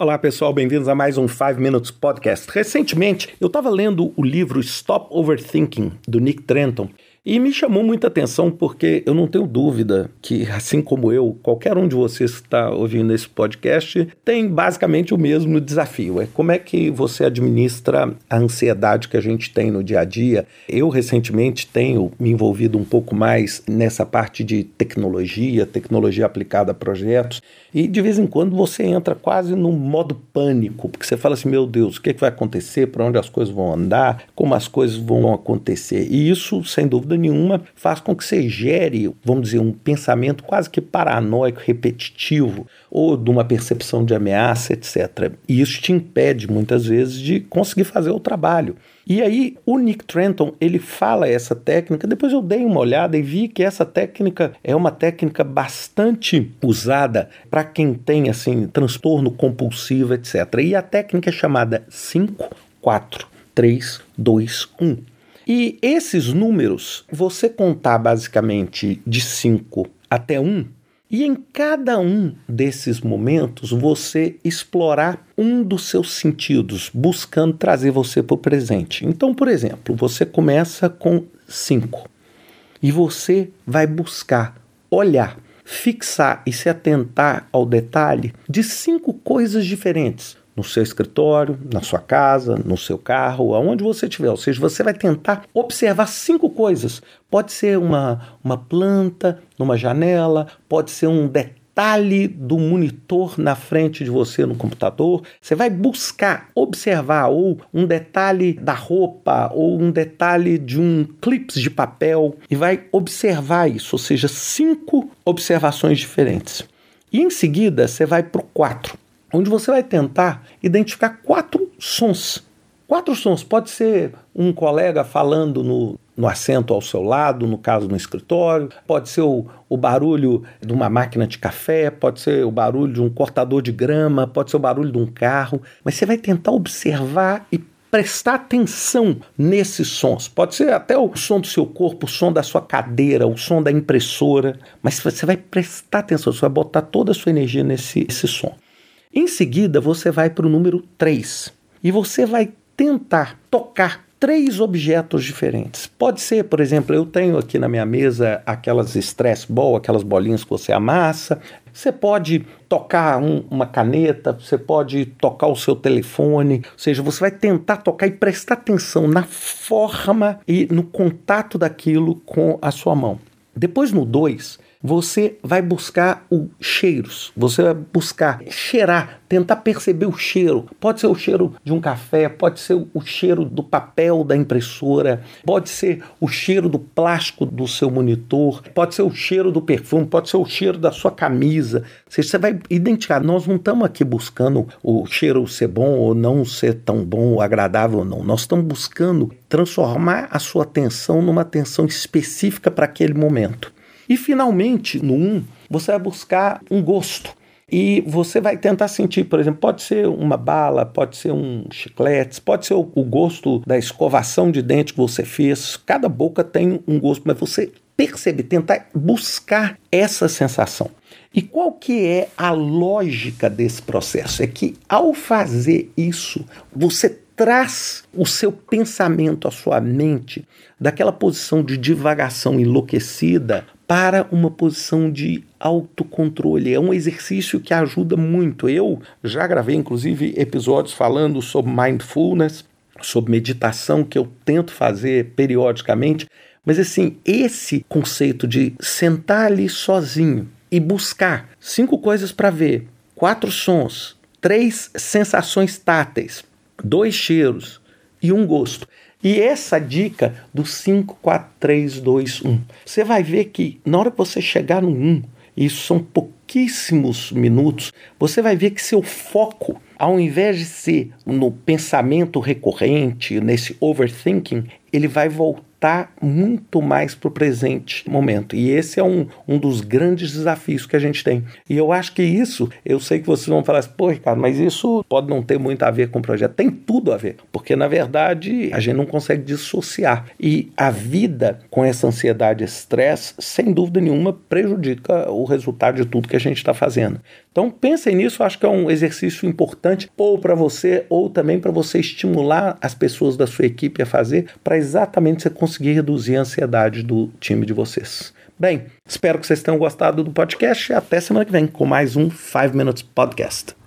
Olá pessoal, bem-vindos a mais um 5 Minutes Podcast. Recentemente eu estava lendo o livro Stop Overthinking do Nick Trenton e me chamou muita atenção porque eu não tenho dúvida que, assim como eu, qualquer um de vocês que está ouvindo esse podcast tem basicamente o mesmo desafio. É como é que você administra a ansiedade que a gente tem no dia a dia. Eu recentemente tenho me envolvido um pouco mais nessa parte de tecnologia, tecnologia aplicada a projetos, e de vez em quando você entra quase no modo pânico, porque você fala assim: meu Deus, o que, é que vai acontecer, para onde as coisas vão andar, como as coisas vão acontecer. E isso, sem dúvida, dúvida nenhuma, faz com que você gere, vamos dizer, um pensamento quase que paranoico, repetitivo, ou de uma percepção de ameaça, etc. E isso te impede, muitas vezes, de conseguir fazer o trabalho. E aí, o Nick Trenton, ele fala essa técnica, depois eu dei uma olhada e vi que essa técnica é uma técnica bastante usada para quem tem, assim, transtorno compulsivo, etc. E a técnica é chamada 5, 4, 3, 2, 1. E esses números, você contar basicamente de 5 até 1, um, e em cada um desses momentos você explorar um dos seus sentidos, buscando trazer você para o presente. Então, por exemplo, você começa com 5 e você vai buscar olhar, fixar e se atentar ao detalhe de cinco coisas diferentes no seu escritório, na sua casa, no seu carro, aonde você estiver. Ou seja, você vai tentar observar cinco coisas. Pode ser uma, uma planta numa janela, pode ser um detalhe do monitor na frente de você no computador. Você vai buscar observar ou um detalhe da roupa ou um detalhe de um clips de papel e vai observar isso, ou seja, cinco observações diferentes. E em seguida você vai para o 4 onde você vai tentar identificar quatro sons. Quatro sons. Pode ser um colega falando no, no assento ao seu lado, no caso no escritório, pode ser o, o barulho de uma máquina de café, pode ser o barulho de um cortador de grama, pode ser o barulho de um carro, mas você vai tentar observar e prestar atenção nesses sons. Pode ser até o som do seu corpo, o som da sua cadeira, o som da impressora, mas você vai prestar atenção, você vai botar toda a sua energia nesse, nesse som. Em seguida, você vai para o número 3 e você vai tentar tocar três objetos diferentes. Pode ser, por exemplo, eu tenho aqui na minha mesa aquelas stress ball, aquelas bolinhas que você amassa. Você pode tocar um, uma caneta, você pode tocar o seu telefone, ou seja, você vai tentar tocar e prestar atenção na forma e no contato daquilo com a sua mão. Depois no 2, você vai buscar os cheiros, você vai buscar cheirar, tentar perceber o cheiro. Pode ser o cheiro de um café, pode ser o cheiro do papel da impressora, pode ser o cheiro do plástico do seu monitor, pode ser o cheiro do perfume, pode ser o cheiro da sua camisa. Você vai identificar. Nós não estamos aqui buscando o cheiro ser bom ou não ser tão bom, ou agradável ou não. Nós estamos buscando transformar a sua atenção numa atenção específica para aquele momento. E finalmente, no 1, um, você vai buscar um gosto. E você vai tentar sentir, por exemplo, pode ser uma bala, pode ser um chiclete, pode ser o, o gosto da escovação de dente que você fez. Cada boca tem um gosto, mas você perceber, tentar buscar essa sensação. E qual que é a lógica desse processo? É que ao fazer isso, você traz o seu pensamento, a sua mente, daquela posição de divagação enlouquecida para uma posição de autocontrole. É um exercício que ajuda muito. Eu já gravei, inclusive, episódios falando sobre mindfulness, sobre meditação, que eu tento fazer periodicamente. Mas, assim, esse conceito de sentar ali sozinho e buscar cinco coisas para ver, quatro sons, três sensações táteis, dois cheiros e um gosto. E essa dica do 5, 4, 3, 2, 1. Você vai ver que na hora que você chegar no 1, isso são pouquíssimos minutos, você vai ver que seu foco, ao invés de ser no pensamento recorrente, nesse overthinking, ele vai voltar muito mais para o presente momento. E esse é um, um dos grandes desafios que a gente tem. E eu acho que isso, eu sei que vocês vão falar assim, pô, Ricardo, mas isso pode não ter muito a ver com o projeto. Tem tudo a ver, porque na verdade a gente não consegue dissociar. E a vida com essa ansiedade e estresse, sem dúvida nenhuma, prejudica o resultado de tudo que a gente está fazendo. Então pensem nisso, acho que é um exercício importante importante, ou para você, ou também para você estimular as pessoas da sua equipe a fazer, para exatamente você conseguir reduzir a ansiedade do time de vocês. Bem, espero que vocês tenham gostado do podcast e até semana que vem com mais um 5 Minutes Podcast.